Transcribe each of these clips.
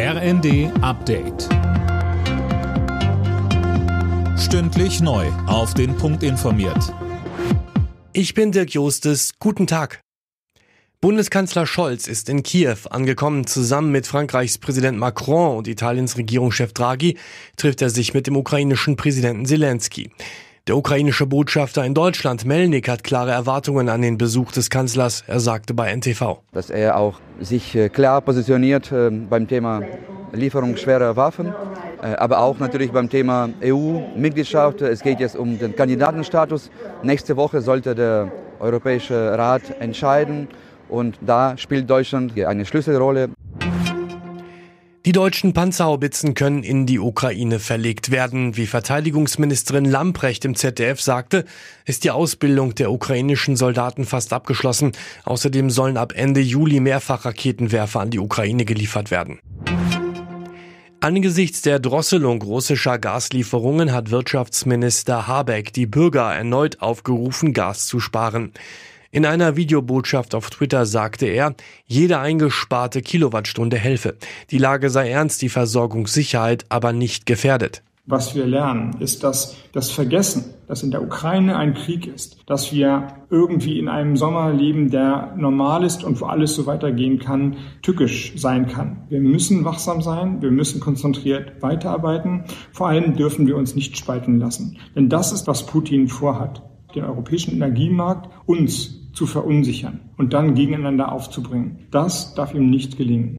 RND Update. Stündlich neu. Auf den Punkt informiert. Ich bin Dirk Jostes. Guten Tag. Bundeskanzler Scholz ist in Kiew angekommen. Zusammen mit Frankreichs Präsident Macron und Italiens Regierungschef Draghi trifft er sich mit dem ukrainischen Präsidenten Zelensky. Der ukrainische Botschafter in Deutschland, Melnik, hat klare Erwartungen an den Besuch des Kanzlers. Er sagte bei NTV. Dass er auch sich äh, klar positioniert äh, beim Thema Lieferung schwerer Waffen, äh, aber auch natürlich beim Thema EU-Mitgliedschaft. Es geht jetzt um den Kandidatenstatus. Nächste Woche sollte der Europäische Rat entscheiden und da spielt Deutschland eine Schlüsselrolle. Die deutschen Panzerhaubitzen können in die Ukraine verlegt werden. Wie Verteidigungsministerin Lamprecht im ZDF sagte, ist die Ausbildung der ukrainischen Soldaten fast abgeschlossen. Außerdem sollen ab Ende Juli Mehrfachraketenwerfer an die Ukraine geliefert werden. Angesichts der Drosselung russischer Gaslieferungen hat Wirtschaftsminister Habeck die Bürger erneut aufgerufen, Gas zu sparen. In einer Videobotschaft auf Twitter sagte er, jede eingesparte Kilowattstunde helfe. Die Lage sei ernst, die Versorgungssicherheit aber nicht gefährdet. Was wir lernen, ist, dass das Vergessen, dass in der Ukraine ein Krieg ist, dass wir irgendwie in einem Sommer leben, der normal ist und wo alles so weitergehen kann, tückisch sein kann. Wir müssen wachsam sein, wir müssen konzentriert weiterarbeiten. Vor allem dürfen wir uns nicht spalten lassen. Denn das ist, was Putin vorhat den europäischen Energiemarkt uns zu verunsichern und dann gegeneinander aufzubringen. Das darf ihm nicht gelingen.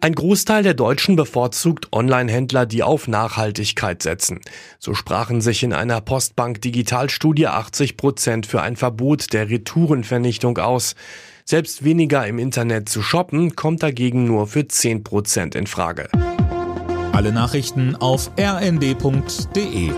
Ein Großteil der Deutschen bevorzugt Online-Händler, die auf Nachhaltigkeit setzen. So sprachen sich in einer Postbank Digitalstudie 80 Prozent für ein Verbot der Retourenvernichtung aus. Selbst weniger im Internet zu shoppen kommt dagegen nur für 10 Prozent in Frage. Alle Nachrichten auf rnd.de